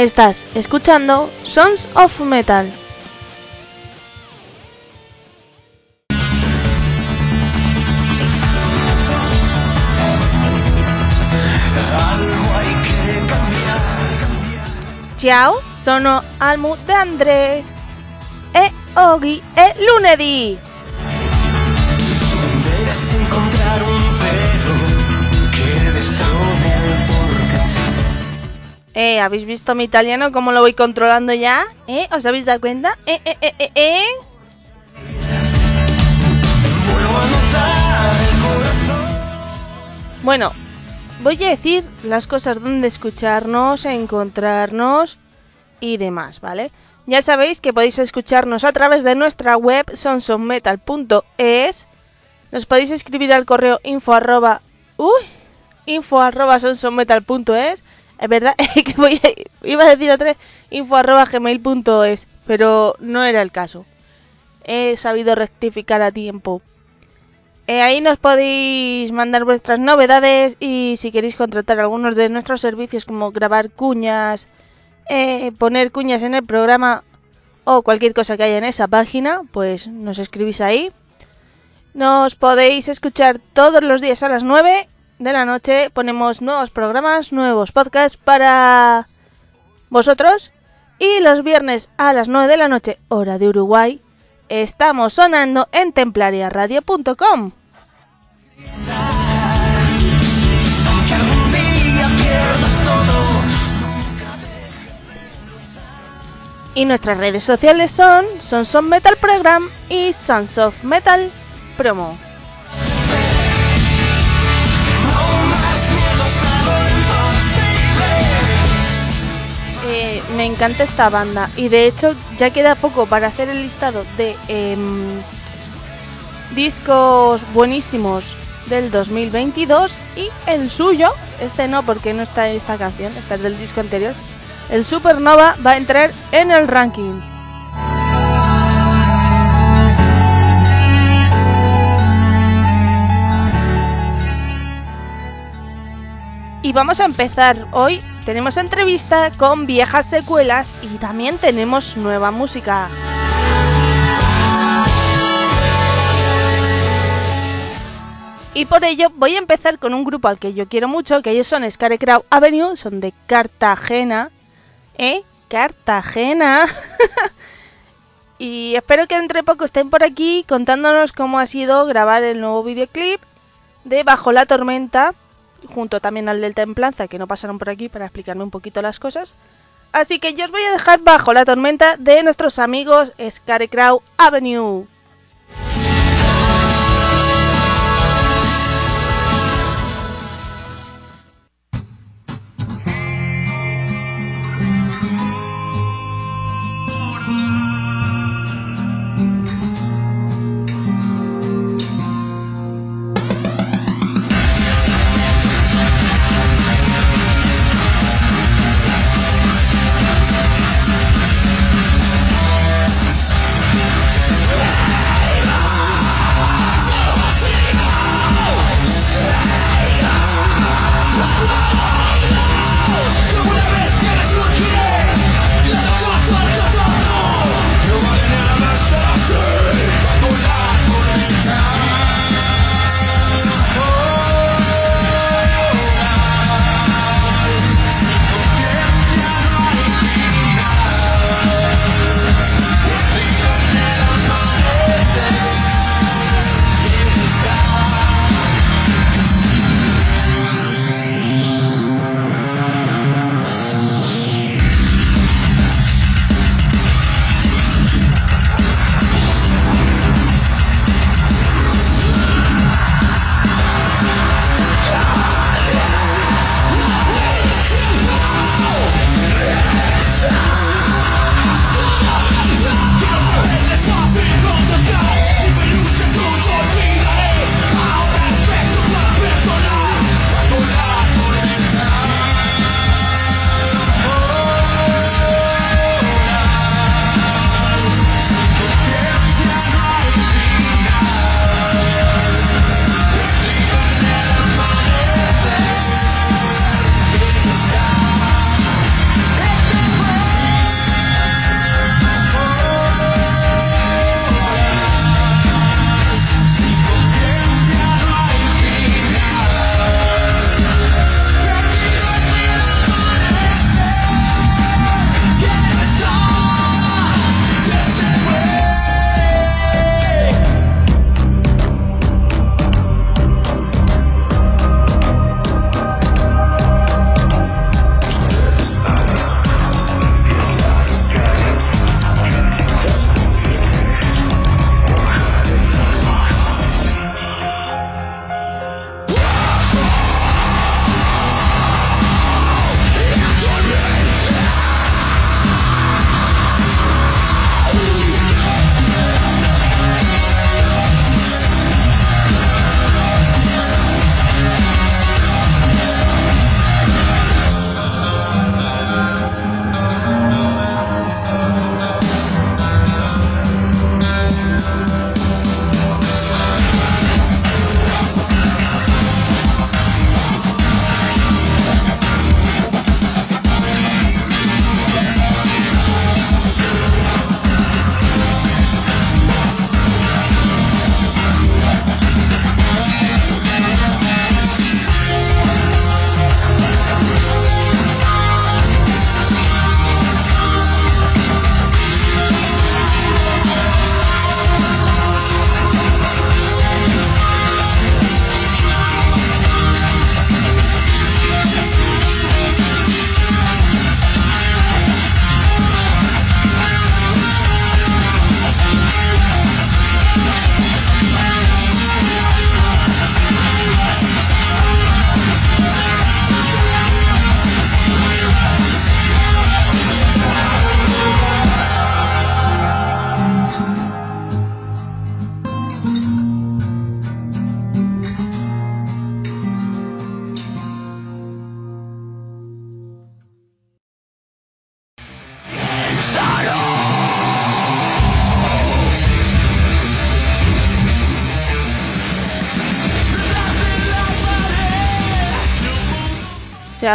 Estás escuchando Sons of Metal. Ciao, sono Almu de Andrés e Ogi e lunedì. Eh, ¿habéis visto mi italiano cómo lo voy controlando ya? ¿Eh? ¿Os habéis dado cuenta? Eh, eh, eh, eh, eh. Bueno, voy a decir las cosas donde escucharnos, encontrarnos y demás, ¿vale? Ya sabéis que podéis escucharnos a través de nuestra web sonsonmetal.es. Nos podéis escribir al correo info arroba... Uy, info arroba sonsonmetal.es. Es verdad que voy a- iba a decir otra vez info arroba gmail.es, pero no era el caso. He sabido rectificar a tiempo. Eh, ahí nos podéis mandar vuestras novedades y si queréis contratar algunos de nuestros servicios como grabar cuñas, eh, poner cuñas en el programa o cualquier cosa que haya en esa página, pues nos escribís ahí. Nos podéis escuchar todos los días a las 9 de la noche. Ponemos nuevos programas, nuevos podcasts para vosotros. Y los viernes a las 9 de la noche, hora de Uruguay, estamos sonando en templariaradio.com. Y nuestras redes sociales son Sons of Metal Program y Sons of Metal Promo. Me encanta esta banda y de hecho ya queda poco para hacer el listado de em, discos buenísimos del 2022 y el suyo, este no porque no está esta canción, está del disco anterior, el Supernova va a entrar en el ranking. Y vamos a empezar hoy. Tenemos entrevista con viejas secuelas y también tenemos nueva música. Y por ello voy a empezar con un grupo al que yo quiero mucho, que ellos son Scarecrow Avenue, son de Cartagena. ¿Eh? Cartagena. y espero que entre poco estén por aquí contándonos cómo ha sido grabar el nuevo videoclip de Bajo la Tormenta, junto también al del Templanza, que no pasaron por aquí para explicarme un poquito las cosas. Así que yo os voy a dejar Bajo la Tormenta de nuestros amigos Scarecrow Avenue.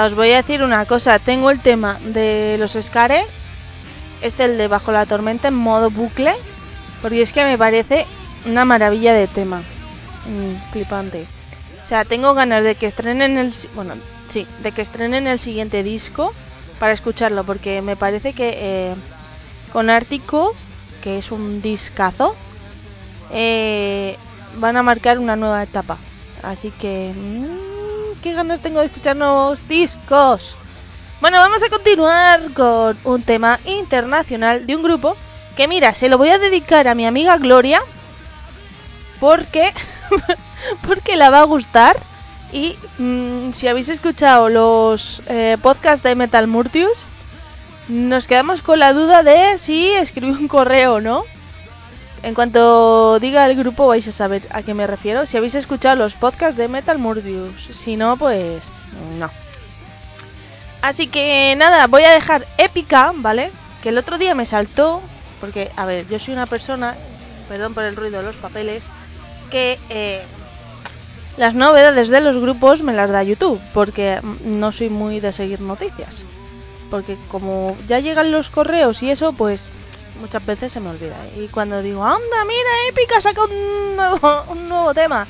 Os voy a decir una cosa. Tengo el tema de los Scare, este el de Bajo la Tormenta en modo bucle, porque es que me parece una maravilla de tema. Mm, flipante. O sea, tengo ganas de que estrenen el... Bueno, sí, de que estrenen el siguiente disco para escucharlo, porque me parece que eh, con Ártico, que es un discazo, eh, van a marcar una nueva etapa. Así que... mm, qué ganas tengo de escuchar nuevos discos. Bueno, vamos a continuar con un tema internacional de un grupo que mira, se lo voy a dedicar a mi amiga Gloria porque porque la va a gustar y mm, si habéis escuchado los eh, podcasts de Metal Murtius nos quedamos con la duda de si escribí un correo o no. En cuanto diga el grupo vais a saber a qué me refiero. Si habéis escuchado los podcasts de Metal Murdius. Si no, pues no. Así que nada, voy a dejar épica, ¿vale? Que el otro día me saltó. Porque, a ver, yo soy una persona, perdón por el ruido de los papeles, que eh, las novedades de los grupos me las da YouTube. Porque no soy muy de seguir noticias. Porque como ya llegan los correos y eso, pues muchas veces se me olvida. Y cuando digo, anda, mira, Épica saca un nuevo, un nuevo tema.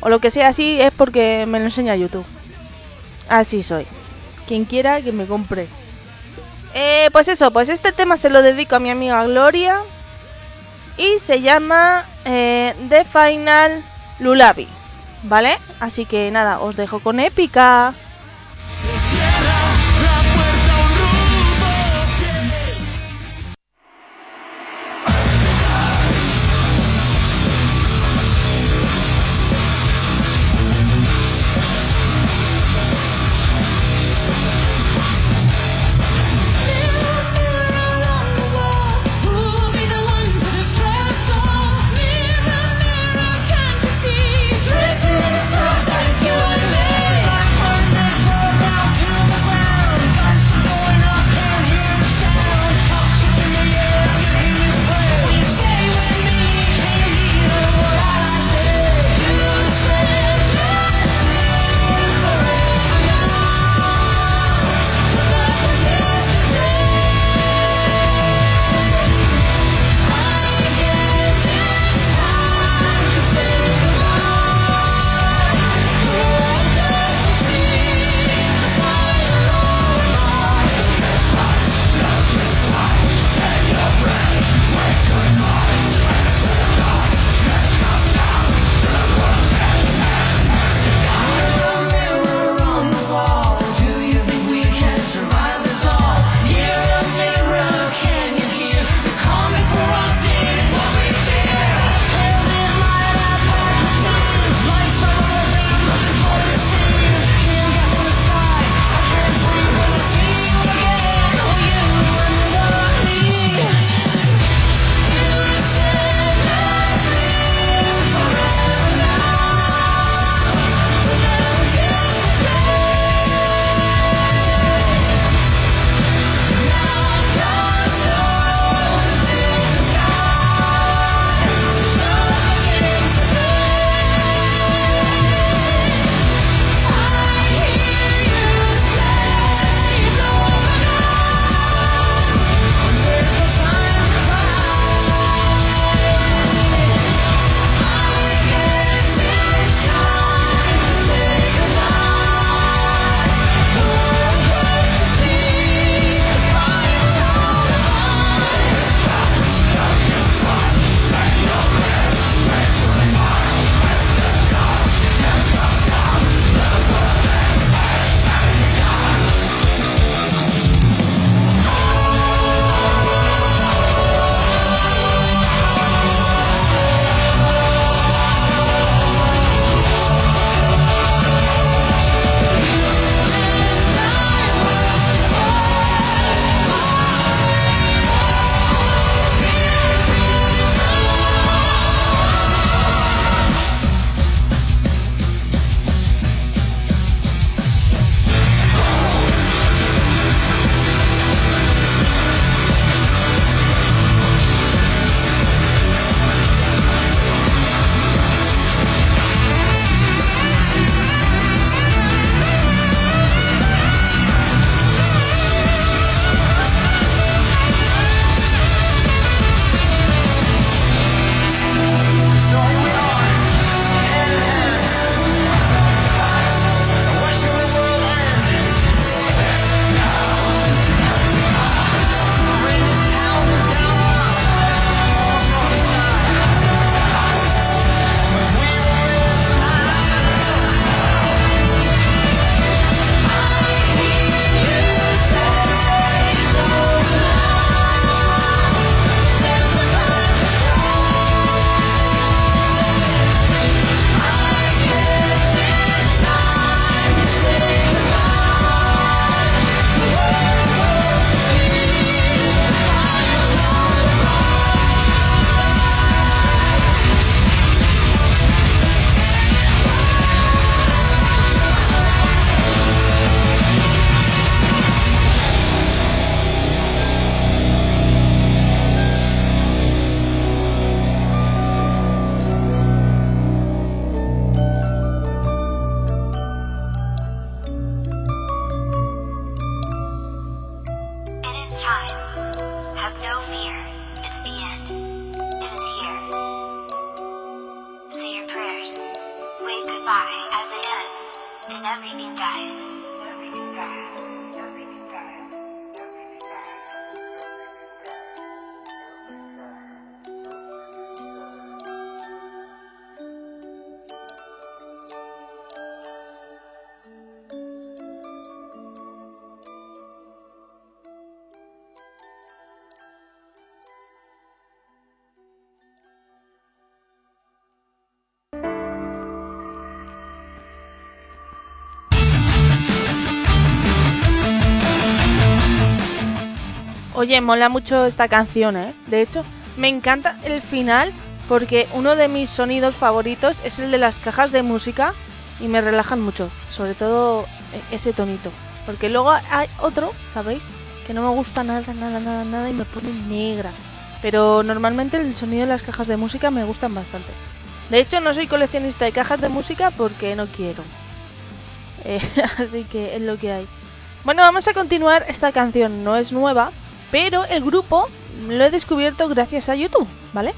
O lo que sea así, es porque me lo enseña YouTube. Así soy. Quien quiera que me compre. Eh, pues eso, pues este tema se lo dedico a mi amiga Gloria. Y se llama eh, The Final Lulabi. ¿Vale? Así que nada, os dejo con Épica. Oye, mola mucho esta canción, ¿eh? De hecho, me encanta el final porque uno de mis sonidos favoritos es el de las cajas de música y me relajan mucho, sobre todo e- ese tonito. Porque luego hay otro, ¿sabéis? Que no me gusta nada, nada, nada, nada y me pone negra. Pero normalmente el sonido de las cajas de música me gustan bastante. De hecho, no soy coleccionista de cajas de música porque no quiero. Eh, así que es lo que hay. Bueno, vamos a continuar. Esta canción no es nueva, pero el grupo lo he descubierto gracias a YouTube, ¿vale?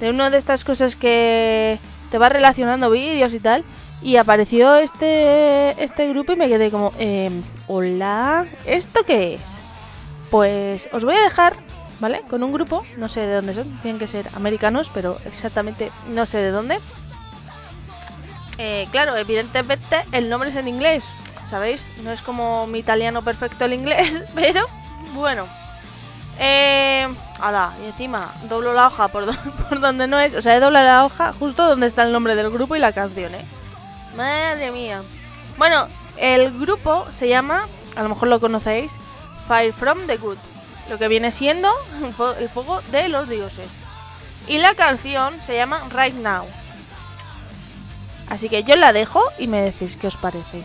De una de estas cosas que te va relacionando vídeos y tal. Y apareció este, este grupo y me quedé como, em, hola, ¿esto qué es? Pues os voy a dejar, ¿vale? Con un grupo, no sé de dónde son, tienen que ser americanos, pero exactamente no sé de dónde. Eh, claro, evidentemente el nombre es en inglés, ¿sabéis? No es como mi italiano perfecto el inglés, pero bueno. Eh, ala, y encima doblo la hoja por, do- por donde no es, o sea, he doblado la hoja justo donde está el nombre del grupo y la canción, ¿eh? Madre mía. Bueno, el grupo se llama, a lo mejor lo conocéis, Fire from the Good, lo que viene siendo el fuego de los dioses. Y la canción se llama Right Now. Así que yo la dejo y me decís qué os parece.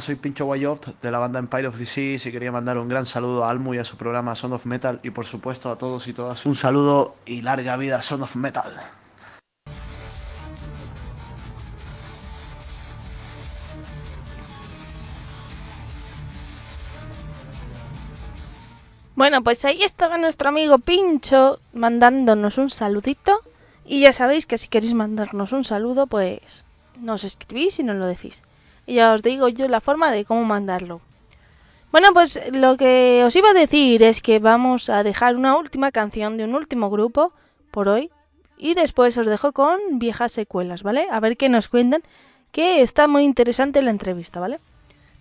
Soy Pincho Guayot de la banda Empire of Disease y quería mandar un gran saludo a Almu y a su programa Sound of Metal y por supuesto a todos y todas un saludo y larga vida Sound of Metal. Bueno, pues ahí estaba nuestro amigo Pincho mandándonos un saludito. Y ya sabéis que si queréis mandarnos un saludo, pues nos escribís y nos lo decís. Y ya os digo yo la forma de cómo mandarlo. Bueno, pues lo que os iba a decir es que vamos a dejar una última canción de un último grupo por hoy. Y después os dejo con viejas secuelas, ¿vale? A ver qué nos cuentan, que está muy interesante la entrevista, ¿vale?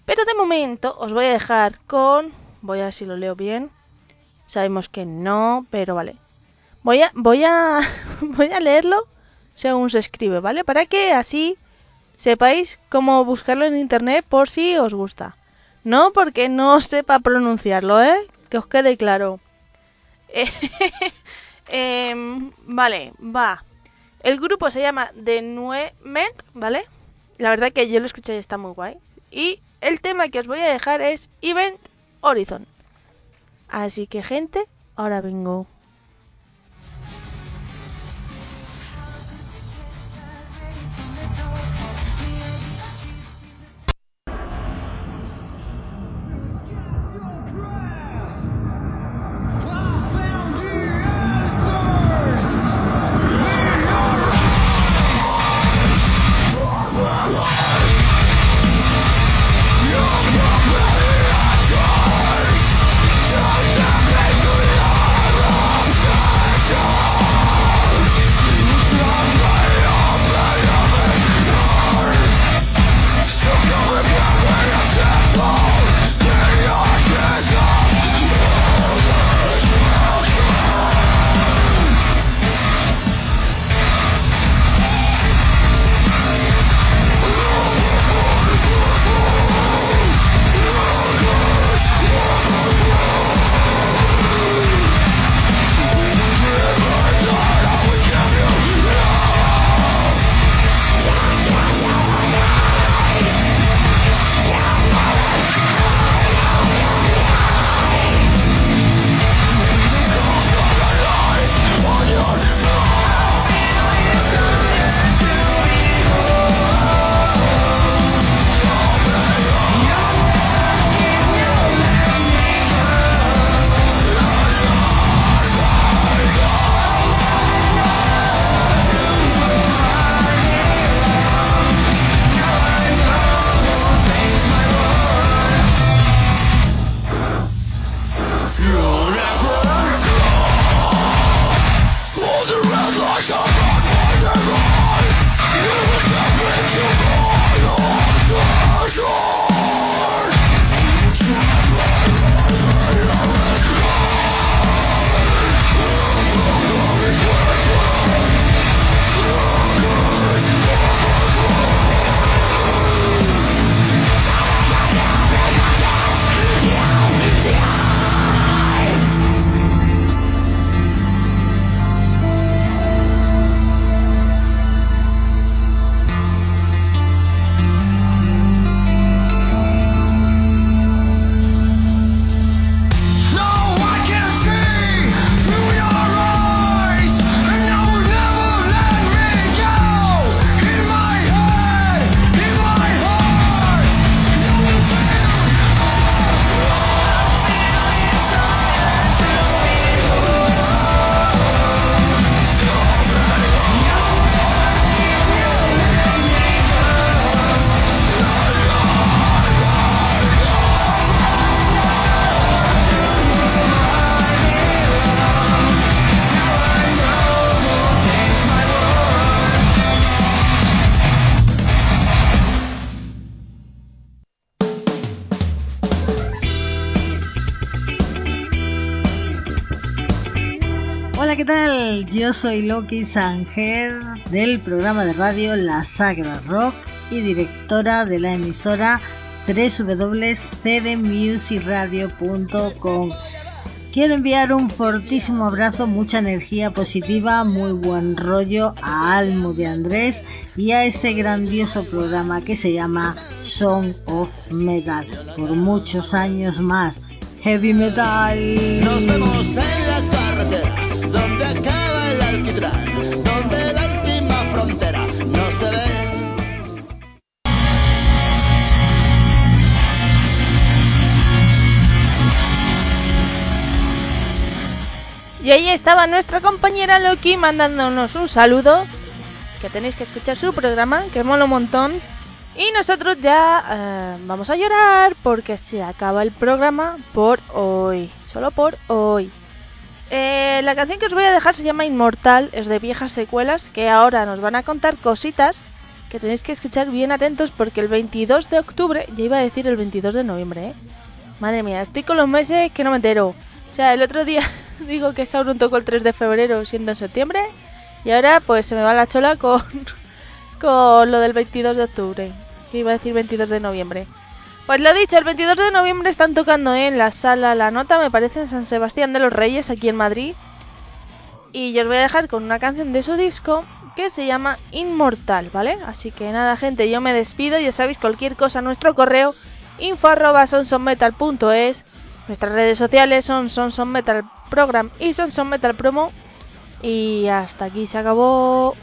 Pero de momento os voy a dejar con... Voy a ver si lo leo bien. Sabemos que no, pero vale. Voy a, voy a, voy a leerlo según se escribe, ¿vale? Para que así sepáis cómo buscarlo en internet por si os gusta. No porque no sepa pronunciarlo, ¿eh? Que os quede claro. Em, vale, va. El grupo se llama The Nuement, ¿vale? La verdad que yo lo escuché y está muy guay. Y el tema que os voy a dejar es Event Horizon. Así que gente, ahora vengo. Soy Loki Sanger del programa de radio La Sagra Rock y directora de la emisora www.cdmusicradio.com. Quiero enviar un fortísimo abrazo, mucha energía positiva, muy buen rollo a Almo de Andrés y a ese grandioso programa que se llama Song of Metal. Por muchos años más. Heavy Metal. Nos vemos en la carretera, Ahí estaba nuestra compañera Loki mandándonos un saludo. Que tenéis que escuchar su programa, que mola un montón. Y nosotros ya eh, vamos a llorar porque se acaba el programa por hoy. Solo por hoy. Eh, la canción que os voy a dejar se llama Inmortal, es de viejas secuelas que ahora nos van a contar cositas que tenéis que escuchar bien atentos porque el 22 de octubre, ya iba a decir el 22 de noviembre, ¿eh? Madre mía, estoy con los meses que no me entero. O sea, el otro día digo que Sauron tocó el 3 de febrero siendo en septiembre y ahora pues se me va la chola con, con lo del 22 de octubre. Que iba a decir 22 de noviembre. Pues lo dicho, el 22 de noviembre están tocando en la sala La Nota, me parece, en San Sebastián de los Reyes, aquí en Madrid. Y yo os voy a dejar con una canción de su disco que se llama Inmortal, ¿vale? Así que nada, gente, yo me despido. Ya sabéis, cualquier cosa, nuestro correo info arroba sonsonmetal.es. Nuestras redes sociales son Sonson Metal Program y Sonson Metal Promo. Y hasta aquí se acabó.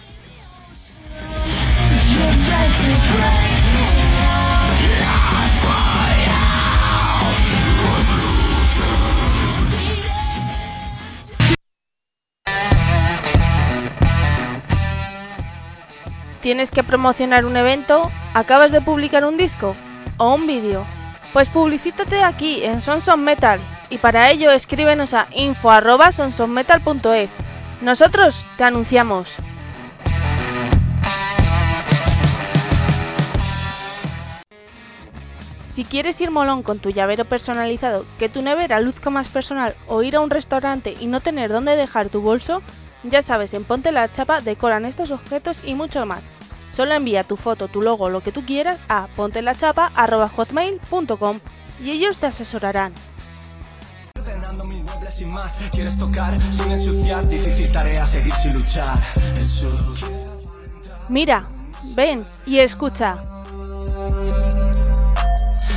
¿Tienes que promocionar un evento? ¿Acabas de publicar un disco? ¿O un vídeo? Pues publicítate aquí en Sonson Metal y para ello escríbenos a info@sonsonmetal.es. Nosotros te anunciamos. Si quieres ir molón con tu llavero personalizado, que tu nevera luzca más personal o ir a un restaurante y no tener dónde dejar tu bolso, ya sabes, en Ponte la Chapa decoran estos objetos y mucho más. Solo envía tu foto, tu logo, lo que tú quieras a pontelachapa.hotmail.com y ellos te asesorarán. Ordenando mil muebles sin más, quieres tocar sin ensuciar, difícil tarea seguir sin luchar. El sur. Mira, ven y escucha.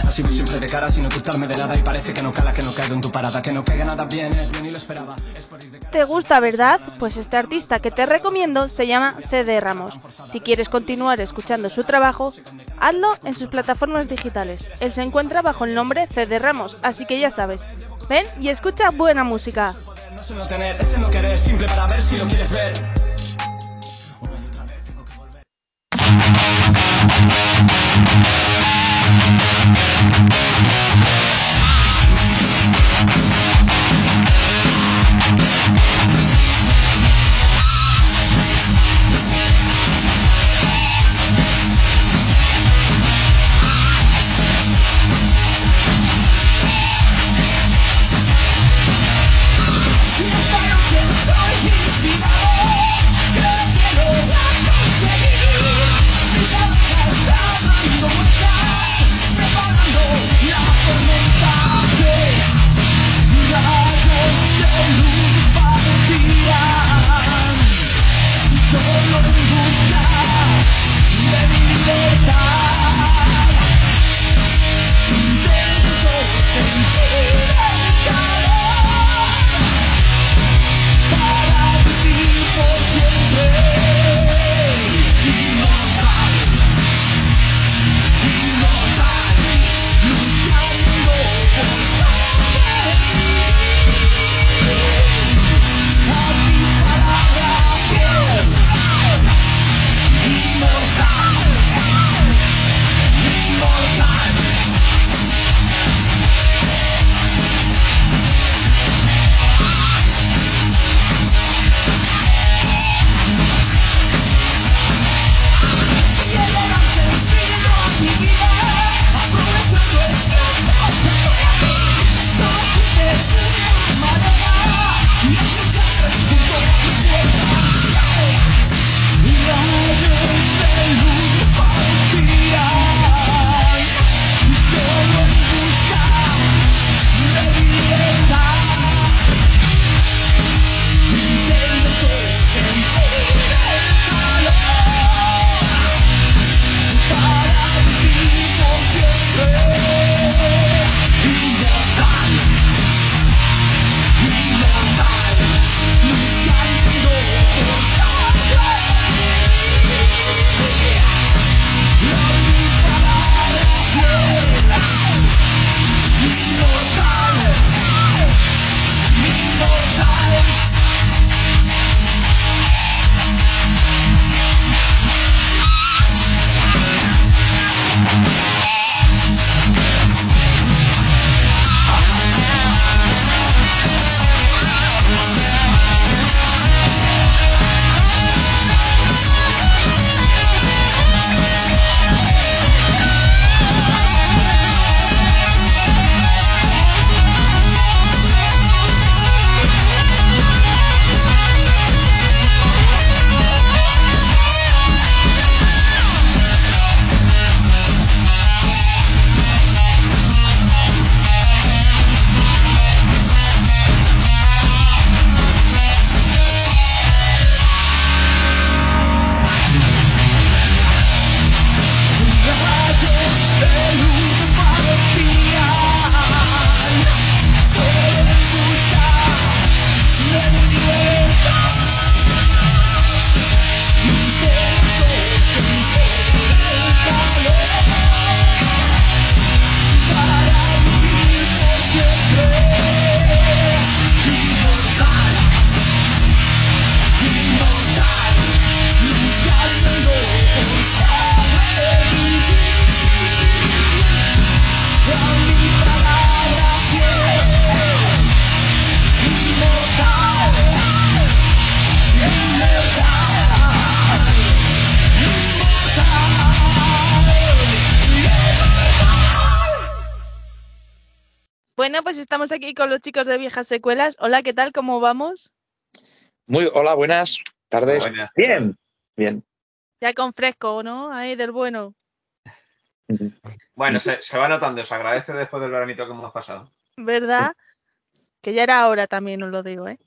Así voy siempre de cara sin ocultarme de nada y parece que no cala, que no caigo en tu parada, que no caiga nada bien, es bien y lo esperaba. Es por ir de cara. ¿Te gusta, verdad? Pues este artista que te recomiendo se llama CD Ramos. Si quieres continuar escuchando su trabajo, hazlo en sus plataformas digitales. Él se encuentra bajo el nombre CD Ramos, así que ya sabes. Ven y escucha buena música. Estamos aquí con los chicos de Viejas Secuelas. Hola, ¿qué tal? ¿Cómo vamos? Muy, hola, buenas tardes. Buenas. Bien, bien. Ya con fresco, ¿no? Ahí del bueno. Bueno, se, se va notando, se agradece después del veranito que hemos pasado. ¿Verdad? Que ya era hora también, os lo digo, ¿eh?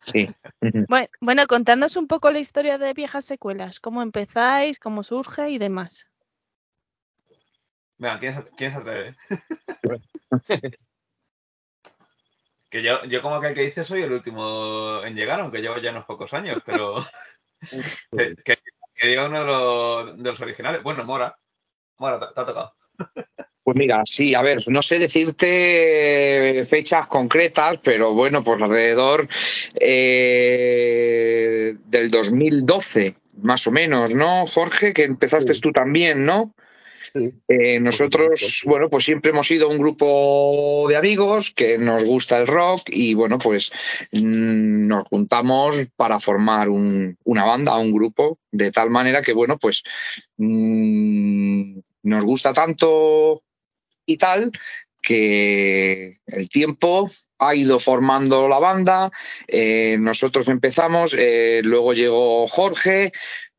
Sí. Bueno, bueno, contadnos un poco la historia de Viejas Secuelas. ¿Cómo empezáis? ¿Cómo surge? Y demás. Venga, ¿quién, se- quién se atreve? que yo, yo como aquel que dice soy el último en llegar, aunque llevo ya unos pocos años, pero que, que, que diga uno de los, de los originales. Bueno, Mora. Mora, te, te ha tocado. Pues mira, sí, a ver, no sé decirte fechas concretas, pero bueno, pues alrededor eh, del 2012, más o menos, ¿no, Jorge? Que empezaste Sí. tú también, ¿no? Sí. Eh, nosotros, bueno, pues siempre hemos sido un grupo de amigos que nos gusta el rock y bueno, pues mm, nos juntamos para formar un- una banda, un grupo, de tal manera que bueno, pues mm, nos gusta tanto y tal que el tiempo ha ido formando la banda, eh, nosotros empezamos, eh, luego llegó Jorge,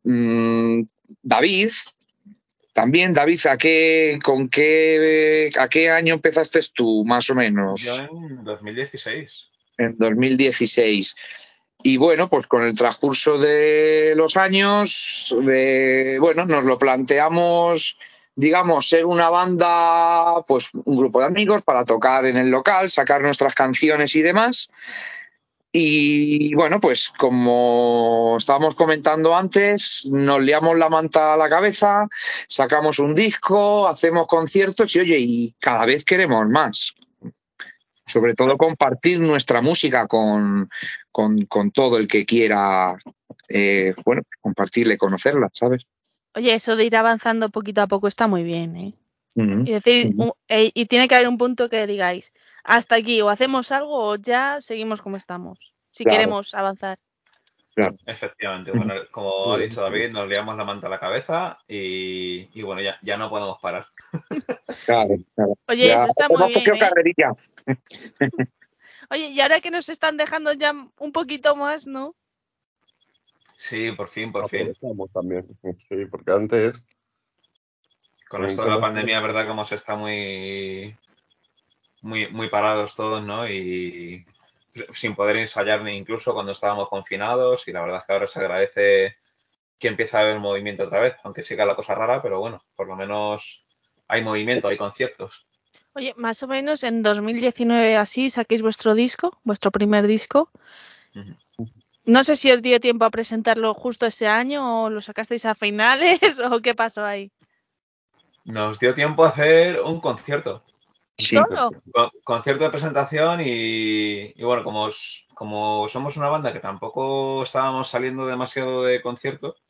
mm, David, también, David, ¿a qué, con qué, ¿a qué año empezaste tú, más o menos? Yo en 2016. En 2016. Y bueno, pues con el transcurso de los años, eh, bueno, nos lo planteamos, digamos, ser una banda, pues un grupo de amigos para tocar en el local, sacar nuestras canciones y demás. Y bueno, pues como estábamos comentando antes, nos liamos la manta a la cabeza, sacamos un disco, hacemos conciertos y oye, y cada vez queremos más. Sobre todo compartir nuestra música con, con, con todo el que quiera, eh, bueno, compartirla y conocerla, ¿sabes? Oye, eso de ir avanzando poquito a poco está muy bien, ¿eh? Y decir, eh, y tiene que haber un punto que digáis, hasta aquí, o hacemos algo o ya seguimos como estamos, si Claro. queremos avanzar. Efectivamente, bueno, como ha dicho David, nos liamos la manta a la cabeza y, y bueno, ya, ya no podemos parar. Claro, claro. Oye, Ya eso está muy bien, ¿eh? carrerilla. Oye, y ahora que nos están dejando ya un poquito más, ¿no? Sí, por fin, por fin. También. Sí, porque antes Con esto de la pandemia, verdad que hemos estado muy, muy, muy parados todos, ¿no? Y sin poder ensayar ni incluso cuando estábamos confinados. Y la verdad es que ahora se agradece que empiece a haber movimiento otra vez, aunque siga la cosa rara, pero bueno, por lo menos hay movimiento, hay conciertos. Oye, más o menos en 2019 así saquéis vuestro disco, vuestro primer disco. No sé si os dio tiempo a presentarlo justo ese año o lo sacasteis a finales o qué pasó ahí. Nos dio tiempo a hacer un concierto. Sí, ¿Solo? Con- concierto de presentación y, y bueno, como, os- como somos una banda que tampoco estábamos saliendo demasiado de conciertos,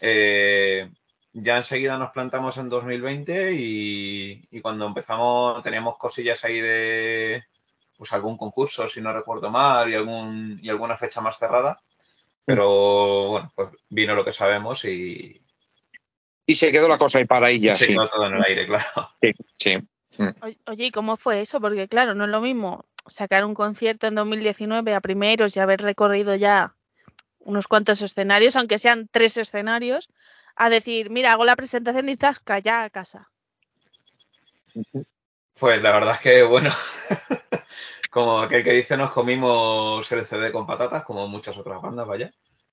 eh, ya enseguida nos plantamos en 2020 y, y cuando empezamos teníamos cosillas ahí de pues algún concurso, si no recuerdo mal, y, algún, y alguna fecha más cerrada. Pero bueno, pues vino lo que sabemos y, Y se quedó la cosa ahí para ella, se sí. quedó todo en el aire, claro. Sí, sí. Oye, Oye, ¿y cómo fue eso? Porque claro, no es lo mismo sacar un concierto en 2019 a primeros y haber recorrido ya unos cuantos escenarios, aunque sean tres escenarios, a decir, mira, hago la presentación y zasca, ya a casa. Pues la verdad es que, bueno, como aquel que dice, nos comimos el CD con patatas, como muchas otras bandas, vaya.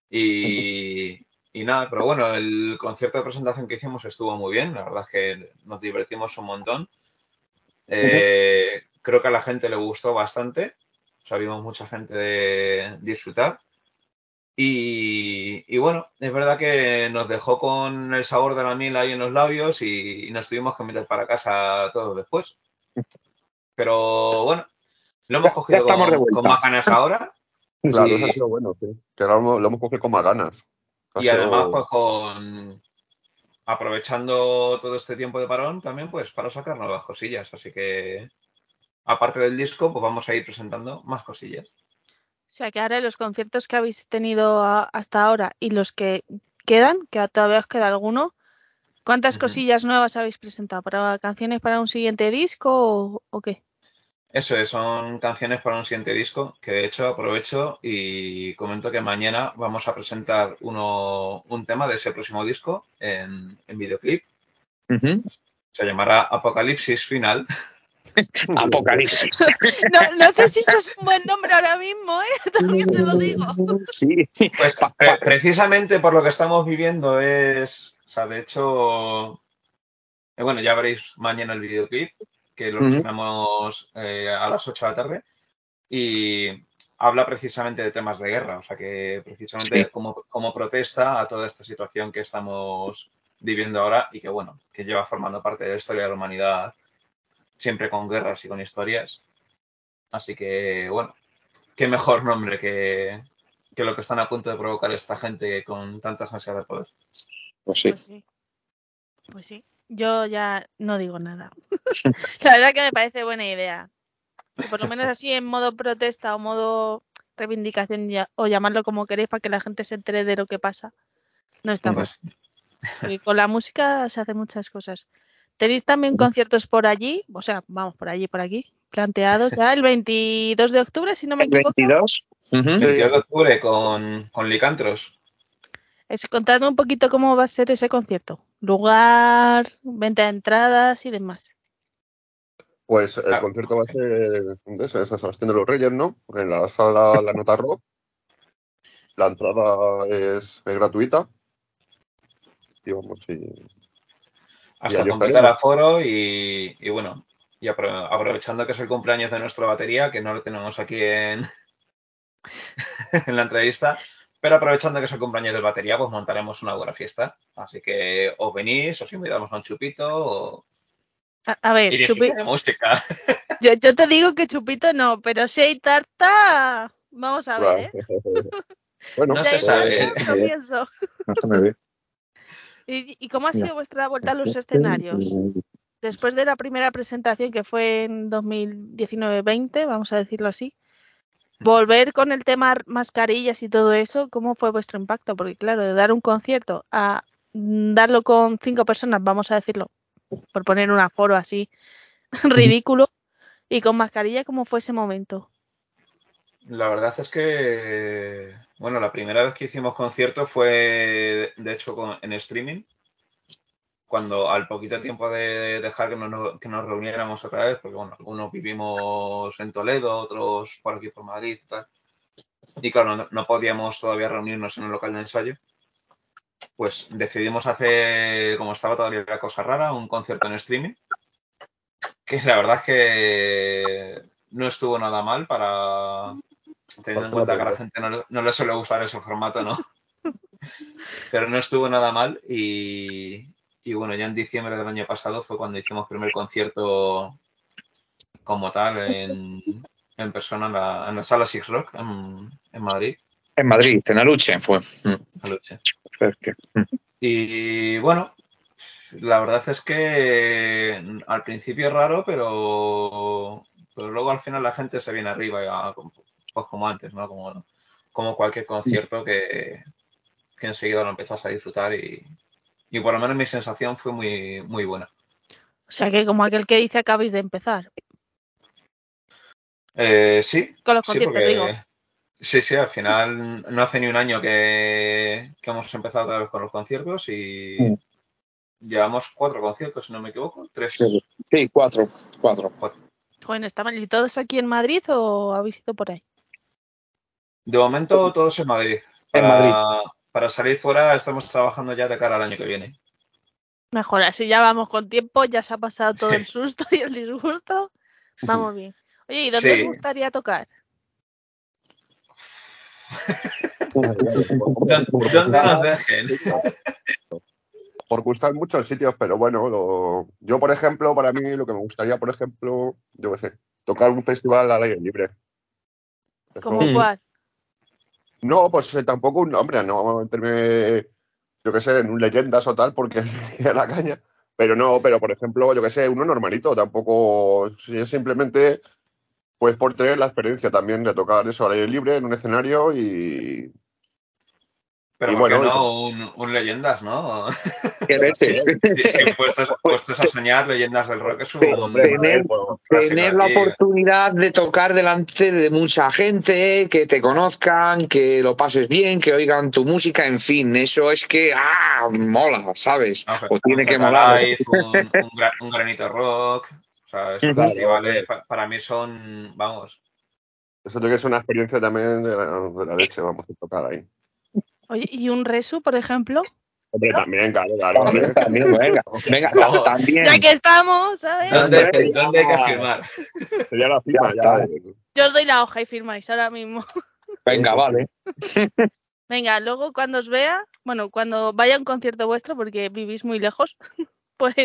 Y, y nada, pero bueno, el concierto de presentación que hicimos estuvo muy bien, la verdad es que nos divertimos un montón. Eh, creo que a la gente le gustó bastante, o sea, vimos mucha gente de- disfrutar. Y, y bueno, es verdad que nos dejó con el sabor de la miel ahí en los labios y, y nos tuvimos que meter para casa todos después. Pero bueno, lo hemos cogido con, con más ganas ahora Claro, Sí. eso ha sido bueno, sí. Que lo, lo hemos cogido con más ganas. Ha y sido- además pues con aprovechando todo este tiempo de parón también pues para sacar nuevas cosillas. Así que aparte del disco pues vamos a ir presentando más cosillas. O sea que ahora los conciertos que habéis tenido hasta ahora y los que quedan, que todavía os queda alguno, ¿cuántas cosillas nuevas habéis presentado? ¿Para canciones para un siguiente disco o, o qué? Eso es, son canciones para un siguiente disco, que de hecho aprovecho y comento que mañana vamos a presentar uno, un tema de ese próximo disco en, en videoclip. Se llamará Apocalipsis Final. Apocalipsis. No, no sé si eso es un buen nombre ahora mismo, ¿eh? También te lo digo. Sí. Pues pre- pa- precisamente por lo que estamos viviendo es, o sea, de hecho, eh, bueno, ya veréis mañana el videoclip, que lo estrenamos eh, a las 8 de la tarde, y habla precisamente de temas de guerra, o sea, que precisamente Sí. como, como protesta a toda esta situación que estamos viviendo ahora y que, bueno, que lleva formando parte de la historia de la humanidad, siempre con guerras y con historias. Así que, bueno, qué mejor nombre que, que lo que están a punto de provocar esta gente con tantas ansias de poder. Pues sí. Pues sí. Pues sí. Yo ya no digo nada. La verdad que me parece buena idea. Que por lo menos así en modo protesta o modo reivindicación ya- o llamarlo como queréis para que la gente se entere de lo que pasa. No Y con la música se hacen muchas cosas. ¿Tenéis también conciertos por allí? O sea, vamos, por allí, por aquí. Planteados ya el 22 de octubre, si no me El equivoco. 22. Ujú. 22 de octubre con, con Licantros. Es, contadme un poquito cómo va a ser ese concierto. Lugar, venta de entradas y demás. Pues el Ah, concierto va a ser San Sebastián de los Reyes, ¿no? En la sala La Nota Rock. La entrada es, es gratuita. Y vamos, y hasta completar aforo y, y bueno, y apro- aprovechando que es el cumpleaños de nuestra batería, que no lo tenemos aquí en, en la entrevista, pero aprovechando que es el cumpleaños de batería, pues montaremos una buena fiesta. Así que os venís, os invitamos a un chupito o, A, a ver, y Chupi- disfrutar de música. yo, yo te digo que chupito no, pero si hay tarta, vamos a ver, ¿eh? Bueno, No se sabe. lo pienso. No se me ve. ¿Y, y cómo ha sido vuestra vuelta a los escenarios? Después de la primera presentación que fue en 2019-20, vamos a decirlo así, volver con el tema mascarillas y todo eso, ¿cómo fue vuestro impacto? Porque claro, de dar un concierto a mm, darlo con cinco personas, vamos a decirlo, por poner un aforo así ridículo, y con mascarilla, ¿cómo fue ese momento? La verdad es que, bueno, la primera vez que hicimos concierto fue, de hecho, en streaming, cuando al poquito tiempo de dejar que nos, que nos reuniéramos otra vez, porque, bueno, algunos vivimos en Toledo, otros por aquí por Madrid y tal, y claro, no, no podíamos todavía reunirnos en un local de ensayo, pues decidimos hacer, como estaba todavía la cosa rara, un concierto en streaming, que la verdad es que no estuvo nada mal para teniendo en cuenta que a la gente no, no le suele gustar ese formato, ¿no? Pero no estuvo nada mal y, y bueno, ya en diciembre del año pasado fue cuando hicimos primer concierto como tal en, en persona en la, en la sala Six Rock en, en Madrid, En Madrid, en Aluche fue. Mm. en Luche. Es que, mm. Y bueno, la verdad es que al principio es raro, pero, pero luego al final la gente se viene arriba, ya, pues como antes, ¿no? Como, como cualquier concierto que, que enseguida lo empiezas a disfrutar y, y por lo menos mi sensación fue muy, muy buena. O sea que como aquel que dice acabáis de empezar. Eh, sí, Con los sí, conciertos, porque digo. sí, sí, al final no hace ni un año que, que hemos empezado otra vez con los conciertos y Mm. llevamos cuatro conciertos, si no me equivoco, tres, Sí, cuatro. Cuatro. cuatro. Joder, ¿estaban y todos aquí en Madrid o habéis ido por ahí? De momento todos en Madrid. En Madrid. Para salir fuera estamos trabajando ya de cara al año que viene. Mejor, así ya vamos con tiempo, ya se ha pasado todo Sí. el susto y el disgusto. Vamos bien. Oye, ¿y dónde Sí. os gustaría tocar? ¿Dó- ¿Dónde nos dejen? por gustar muchos sitios, pero bueno, lo- yo, por ejemplo, para mí lo que me gustaría, por ejemplo, yo qué sé, tocar un festival al aire libre. ¿Cómo cuál? No, pues tampoco un nombre, no vamos a meterme, yo qué sé, en un leyendas o tal, porque es la caña. Pero no, pero por ejemplo, yo qué sé, uno normalito, tampoco, es simplemente, pues por tener la experiencia también de tocar eso al aire libre en un escenario y, Pero Y ¿por qué bueno, no un, un leyendas, no? Qué leches. Si, si puestos, puestos a soñar, leyendas del rock es un hombre, tener, bueno, la aquí. oportunidad de tocar delante de mucha gente, que te conozcan, que lo pases bien, que oigan tu música, en fin, eso es que, ah, mola, ¿sabes? No, O tiene un que molar. Un, un, gra- un granito rock. O sea, esos Claro, festivales pa- para mí son, vamos, Eso tiene que ser una experiencia también de la, de la leche, vamos a tocar ahí. Oye, ¿y un resu, por ejemplo? Hombre, también, claro, claro. También, hombre. también, venga, venga, también. Ya que estamos, ¿sabes? ¿dónde, ¿dónde hay que ya. firmar? Sería la cima Ya ya. Yo os doy la hoja y firmáis ahora mismo. Venga, vale. Venga, luego cuando os vea, bueno, cuando vaya a un concierto vuestro, porque vivís muy lejos, pues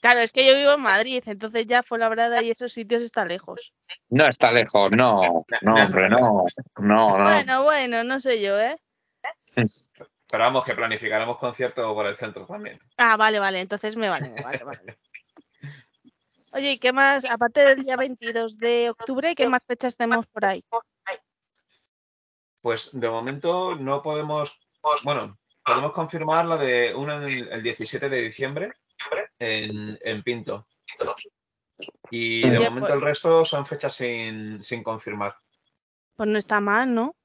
claro, es que yo vivo en Madrid, entonces ya Fuenlabrada y esos sitios está lejos. No está lejos, no, no, hombre, no, no, no. Bueno, bueno, no sé yo, ¿eh? Pero vamos, que planificaremos concierto por el centro también. Ah, vale, vale, entonces me vale, vale, vale. Oye, ¿y qué más? Aparte del día 22 de octubre, ¿qué más fechas tenemos por ahí? Pues de momento no podemos, bueno, podemos confirmar la de una el, el 17 de diciembre en, en Pinto. Y de Oye, momento pues- el resto son fechas sin, sin confirmar. Pues no está mal, ¿no?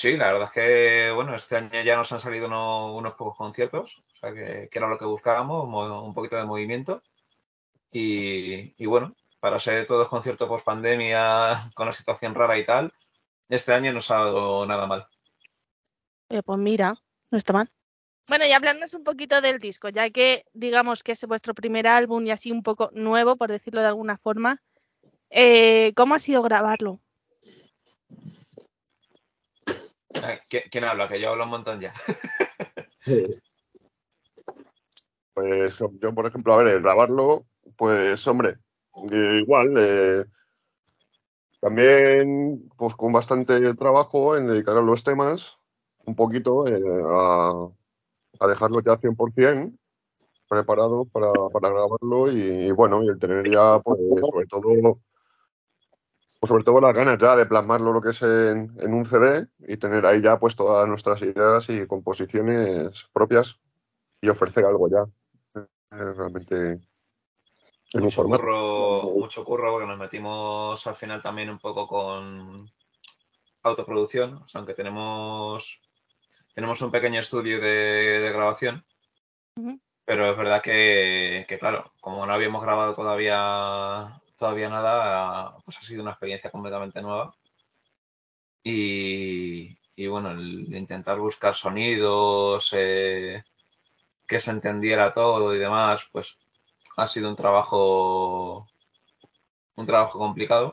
Sí, la verdad es que, bueno, este año ya nos han salido uno- unos pocos conciertos, o sea que, que era lo que buscábamos, mo- un poquito de movimiento. Y, y bueno, para ser todos conciertos post pandemia, con la situación rara y tal, este año no se ha dado nada mal. Eh, pues mira, no está mal. Bueno, y hablándonos un poquito del disco, ya que digamos que es vuestro primer álbum y así un poco nuevo, por decirlo de alguna forma, eh, ¿cómo ha sido grabarlo? ¿Qui- ¿Quién habla? Que yo hablo un montón ya. Pues yo, por ejemplo, a ver, el grabarlo, pues hombre, eh, igual, eh, también pues con bastante trabajo en dedicar a los temas, un poquito eh, a, a dejarlo ya 100% preparado para, para grabarlo y, y bueno, y el tener ya, pues sobre todo, pues sobre todo las ganas ya de plasmarlo lo que es en, en un CD y tener ahí ya pues todas nuestras ideas y composiciones propias y ofrecer algo ya realmente en un Mucho formato. curro, mucho curro, porque nos metimos al final también un poco con autoproducción, o sea, aunque tenemos, tenemos un pequeño estudio de, de grabación, pero es verdad que, que, claro, como no habíamos grabado todavía, todavía nada, pues ha sido una experiencia completamente nueva. Y, y bueno, el intentar buscar sonidos, eh, que se entendiera todo y demás, pues ha sido un trabajo un trabajo complicado.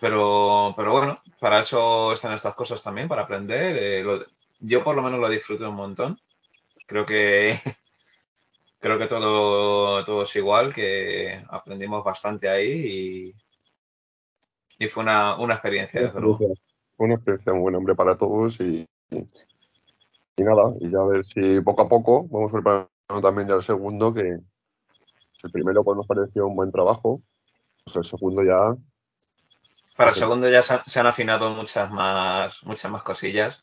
Pero, pero bueno, para eso están estas cosas también, para aprender. eh, yo por lo menos lo disfruté un montón. Creo que creo que todo, todo es igual, que aprendimos bastante ahí y, y fue una, una experiencia, desde luego. Una experiencia muy buena, hombre, para todos y, y, y nada, y ya a ver si poco a poco vamos preparando también ya el segundo, que el primero pues nos pareció un buen trabajo, pues el segundo ya, Para el segundo ya se han, se han afinado muchas más, muchas más cosillas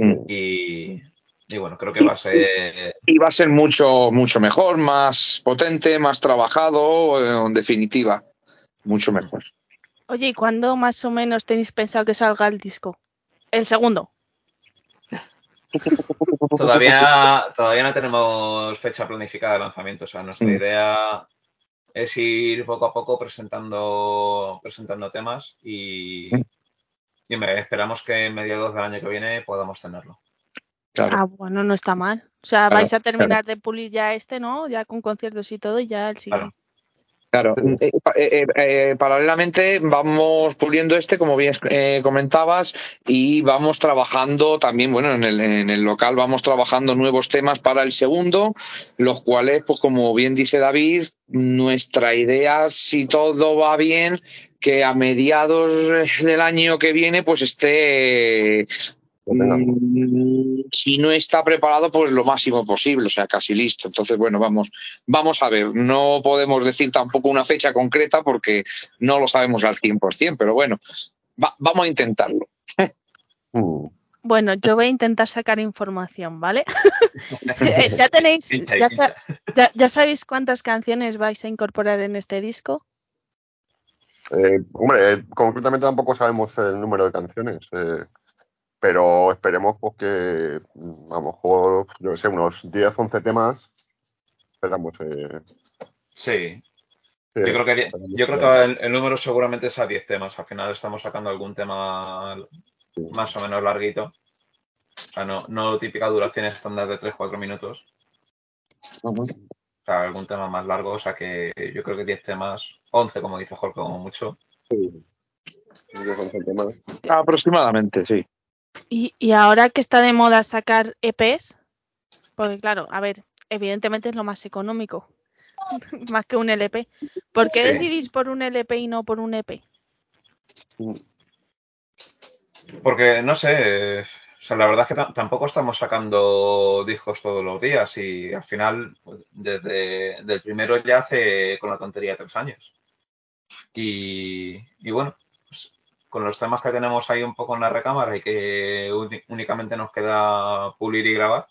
Mm. y, y bueno, creo que va a ser Y va a ser mucho, mucho mejor, más potente, más trabajado, eh, en definitiva, mucho mejor. Oye, ¿y cuándo más o menos tenéis pensado que salga el disco? El segundo. Todavía, todavía no tenemos fecha planificada de lanzamiento. O sea, nuestra Mm. idea es ir poco a poco presentando, presentando temas y, Mm. y me- esperamos que en mediados del año que viene podamos tenerlo. Claro. Ah, bueno, no está mal. O sea, Claro, vais a terminar de pulir ya este, ¿no? Ya con conciertos y todo, y ya el siguiente. Claro, eh, eh, eh, paralelamente vamos puliendo este, como bien eh, comentabas, y vamos trabajando también, bueno, en el, en el local vamos trabajando nuevos temas para el segundo, los cuales, pues como bien dice David, nuestra idea, si todo va bien, que a mediados del año que viene, pues esté. Mm, si no está preparado, pues lo máximo posible, o sea, casi listo. Entonces, bueno, vamos, vamos a ver. No podemos decir tampoco una fecha concreta porque no lo sabemos al 100%, pero bueno, va- vamos a intentarlo. Mm. Bueno, yo voy a intentar sacar información, ¿vale? Eh, ya tenéis, ya sabéis cuántas canciones vais a incorporar en este disco. Eh, hombre, eh, concretamente tampoco sabemos el número de canciones, eh, pero esperemos pues, que mm, a lo mejor, yo qué sé, unos 10, 11 temas. Esperamos. Eh, Sí, que- yo creo que, yo creo que el, el número seguramente es a 10 temas. Al final estamos sacando algún tema más o menos larguito. O sea, no, no típica duración estándar de 3-4 minutos. O sea, algún tema más largo. O sea que yo creo que 10 temas, 11 como dice Jorge, como mucho. Sí. 10, 11 temas. Aproximadamente, sí. Y, y ahora que está de moda sacar EPs, porque claro, a ver, evidentemente es lo más económico, más que un LP. ¿Por qué Sí. decidís por un LP y no por un E EP? Porque, no sé, o sea, la verdad es que ta- tampoco estamos sacando discos todos los días y al final, desde del primero ya hace con la tontería tres años. Y, y bueno, con los temas que tenemos ahí un poco en la recámara y que únicamente nos queda pulir y grabar,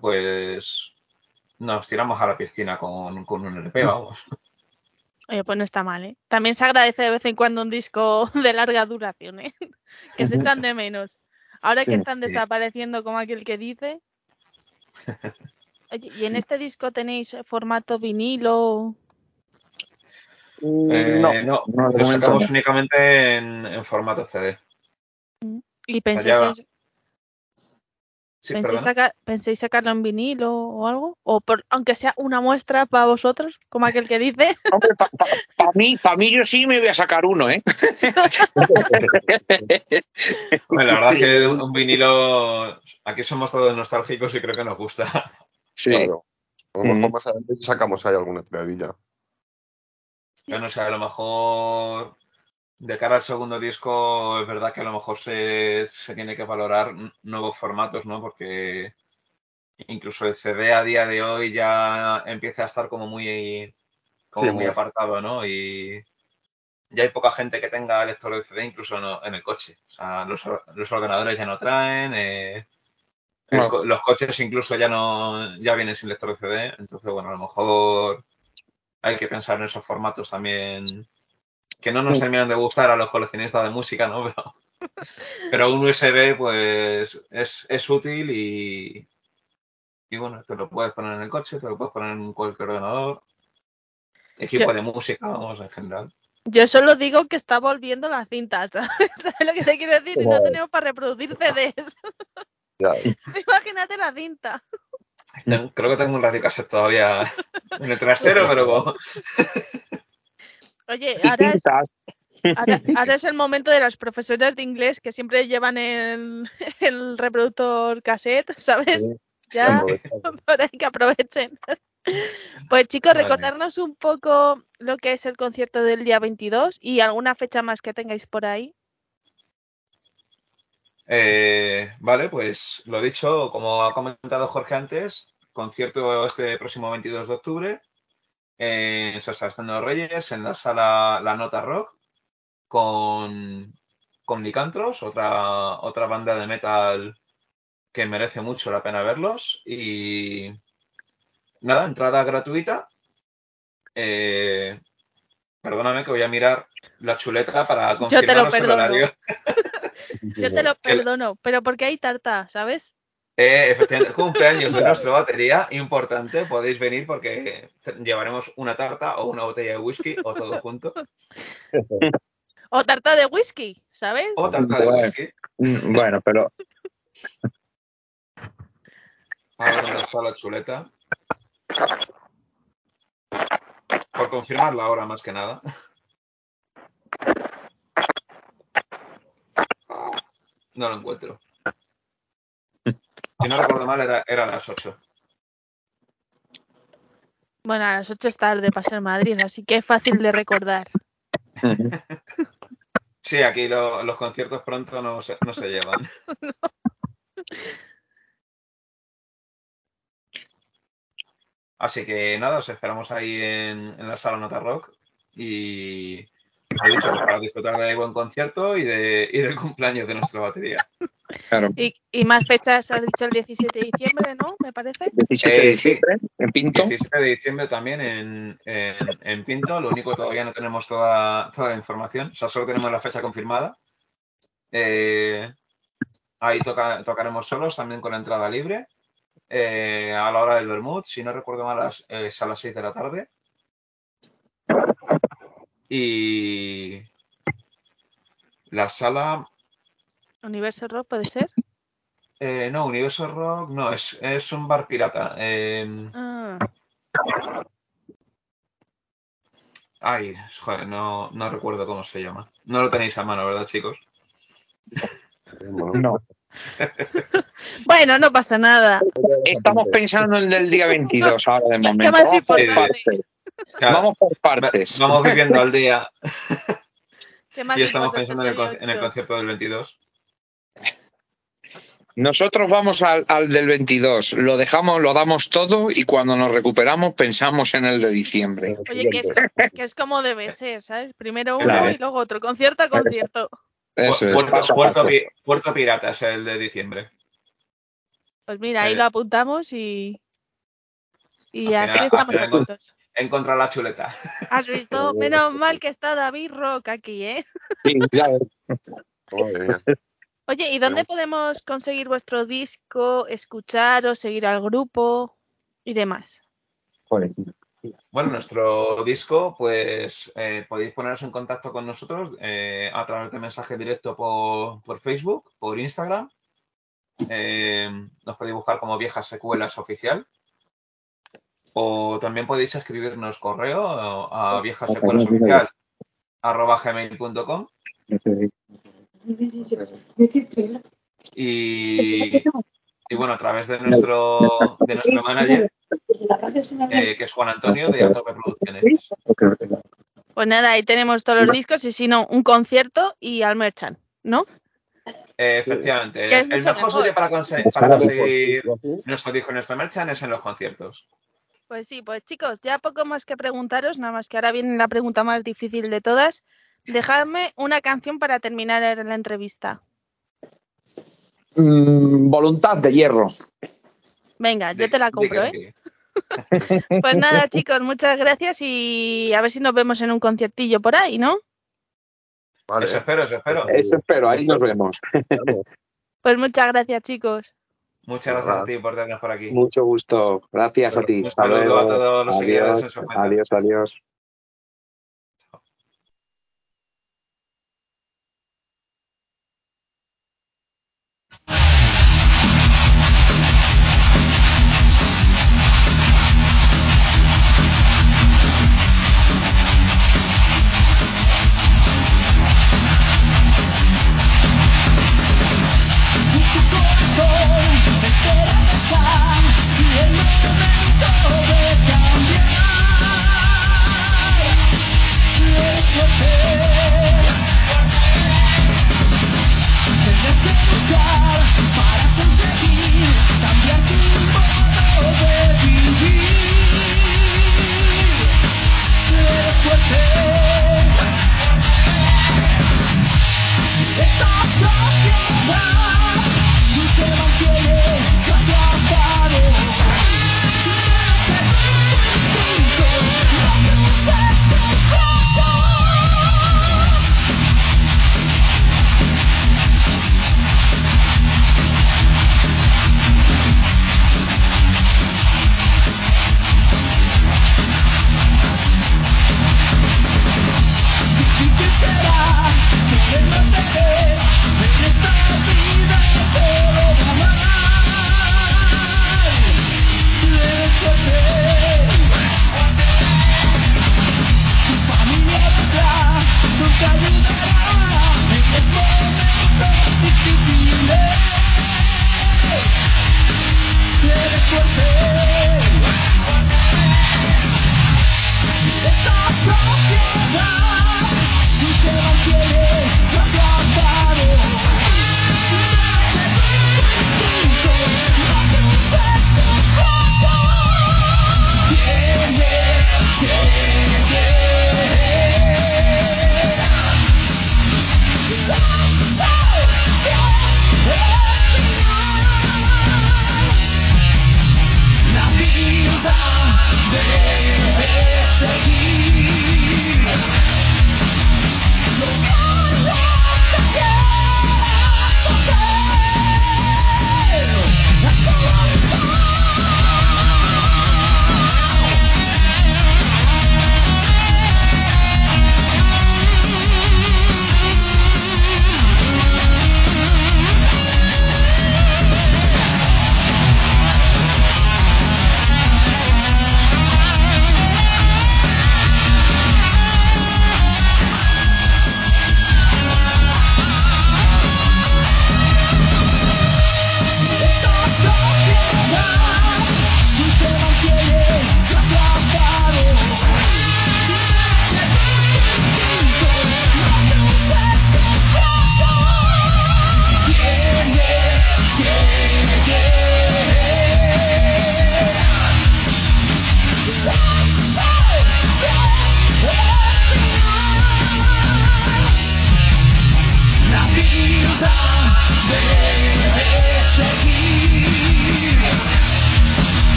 pues nos tiramos a la piscina con, con un LP, vamos. Oye, pues no está mal, ¿eh? También se agradece de vez en cuando un disco de larga duración, ¿eh? Que se echan de menos. Ahora que están sí. desapareciendo como aquel que dice. Oye, ¿y en este disco tenéis formato vinilo? Eh, no, no, no, de lo sacamos no. únicamente en, en formato CD. ¿Y pensáis, ya- en- Sí, pensáis, perdona. sacar- pensáis sacarlo en vinilo o algo? O por, aunque sea una muestra para vosotros, como aquel que dice. Hombre, para mí, pa mí yo sí me voy a sacar uno, ¿eh? Bueno, la verdad es que un, un vinilo, aquí somos todos nostálgicos y creo que nos gusta. Sí. Claro. A lo mejor Mm. más adelante sacamos ahí alguna tiradilla. Yo no sé, a lo mejor de cara al segundo disco es verdad que a lo mejor se, se tiene que valorar nuevos formatos, ¿no? Porque incluso el CD a día de hoy ya empieza a estar como muy, como Sí, muy apartado, ¿no? Y ya hay poca gente que tenga lector de CD incluso no- en el coche. O sea, los, los ordenadores ya no traen, eh, el No. co- los coches incluso ya no ya vienen sin lector de CD. Entonces, bueno, a lo mejor hay que pensar en esos formatos también que no nos terminan de gustar a los coleccionistas de música, ¿no? Pero, pero un USB, pues, es, es útil y, y bueno, te lo puedes poner en el coche, te lo puedes poner en cualquier ordenador, equipo Yo- de música, vamos, en general. Yo solo digo que está volviendo la cinta, ¿sabes? ¿Sabes lo que te quiero decir? Y no tenemos para reproducir CDs. Imagínate la cinta. Tengo- creo que tengo un radiocassette todavía en el trastero, pero como- Oye, ahora es, pintas. ahora, ahora es el momento de las profesoras de inglés que siempre llevan el, el reproductor cassette, ¿sabes? Sí. Ya, ahí que aprovechen. Pues chicos, Vale. recordarnos un poco lo que es el concierto del día 22 y alguna fecha más que tengáis por ahí. Eh, vale, pues lo dicho, como ha comentado Jorge antes, concierto este próximo 22 de octubre en San Sebastián de los Reyes, en la sala La Nota Rock, con, con Licantros, otra, otra banda de metal que merece mucho la pena verlos. Y nada, entrada gratuita. Eh, perdóname que voy a mirar la chuleta para confirmaros el horario. Yo te lo Que- perdono, pero porque hay tarta, ¿sabes? Eh, efectivamente, cumpleaños de nuestra batería, importante, podéis venir porque llevaremos una tarta o una botella de whisky o todo junto. O tarta de whisky, ¿sabes? O tarta de Bueno. whisky. Mm, Bueno, pero A ver dónde está la chuleta. Por confirmar la hora más que nada. No lo encuentro. Si no recuerdo mal, era, era a las 8. Bueno, a las 8 es tarde para ser Madrid, así que es fácil de recordar. Sí, aquí lo- los conciertos pronto no se, no se llevan. Así que nada, os esperamos ahí en, en la sala Nota Rock y lo dicho, para disfrutar de buen concierto y, de, y del cumpleaños de nuestra batería. Claro. Y, y más fechas, has dicho el 17 de diciembre, ¿no? Me parece. 17 de Eh, sí. diciembre, en Pinto. 17 de diciembre también en, en, en Pinto. Lo único que todavía no tenemos toda, toda la información. O sea, solo tenemos la fecha confirmada. Eh, ahí toca- tocaremos solos, también con entrada libre. eh, a la hora del Bermud, si no recuerdo mal, las- es a las 6 de la tarde. Y la sala, Universo Rock, ¿puede ser? eh, no, Universo Rock, no, es, es un bar pirata. eh, Ah, ay, joder, no, no recuerdo cómo se llama. No lo tenéis a mano, ¿verdad, chicos? No. Bueno, no pasa nada. Estamos pensando en el del día 22 ahora de ¿Qué momento. más importante? Claro, Vamos por partes. vamos viviendo al día ¿Qué más y estamos pensando en el, en concierto del 22. Nosotros vamos al, al del 22, lo dejamos, lo damos todo y cuando nos recuperamos pensamos en el de diciembre. Oye, que es, que es como debe ser, ¿sabes? Primero uno Claro. y luego otro, concierto a concierto. Eso es, Puerto, paso a Puerto paso. Pi- Puerto Pirata es el de diciembre. Pues mira, ahí Eh, lo apuntamos y. Y al así final- estamos al juntos. Encontrar la chuleta. ¿Has visto? Menos mal que está David Rock aquí, ¿eh? Sí, ya ves. Oye, ¿y dónde podemos conseguir vuestro disco, escucharos, seguir al grupo y demás? Joder. Bueno, nuestro disco, pues eh, podéis poneros en contacto con nosotros eh, a través de mensaje directo por, por Facebook, por Instagram. Eh, nos podéis buscar como Viejas Secuelas Oficial. O también podéis escribirnos correo a viejasecuelasoficial arroba gmail.com y, y bueno, a través de nuestro, de nuestro manager, eh, que es Juan Antonio de Atope Producciones. Pues nada, ahí tenemos todos los discos y si no, un concierto y al merchant, ¿no? Eh, efectivamente, el mejor mejor. sitio para, conse- para conseguir nuestro disco y nuestro merchan es en los conciertos. Pues sí, pues chicos, ya poco más que preguntaros, nada más que ahora viene la pregunta más difícil de todas. Dejadme una canción para terminar la entrevista. Mm, voluntad de hierro. Venga, yo te la compro, ¿eh? sí. Pues nada, chicos, muchas gracias y a ver si nos vemos en un conciertillo por ahí, ¿no? Vale. Eso espero, eso espero. Eso espero, ahí nos vemos. Pues muchas gracias, chicos. Muchas gracias a ti por tenernos por aquí. Mucho gusto. Gracias a ti. Un saludo a todos los seguidores Metal. Adiós, adiós.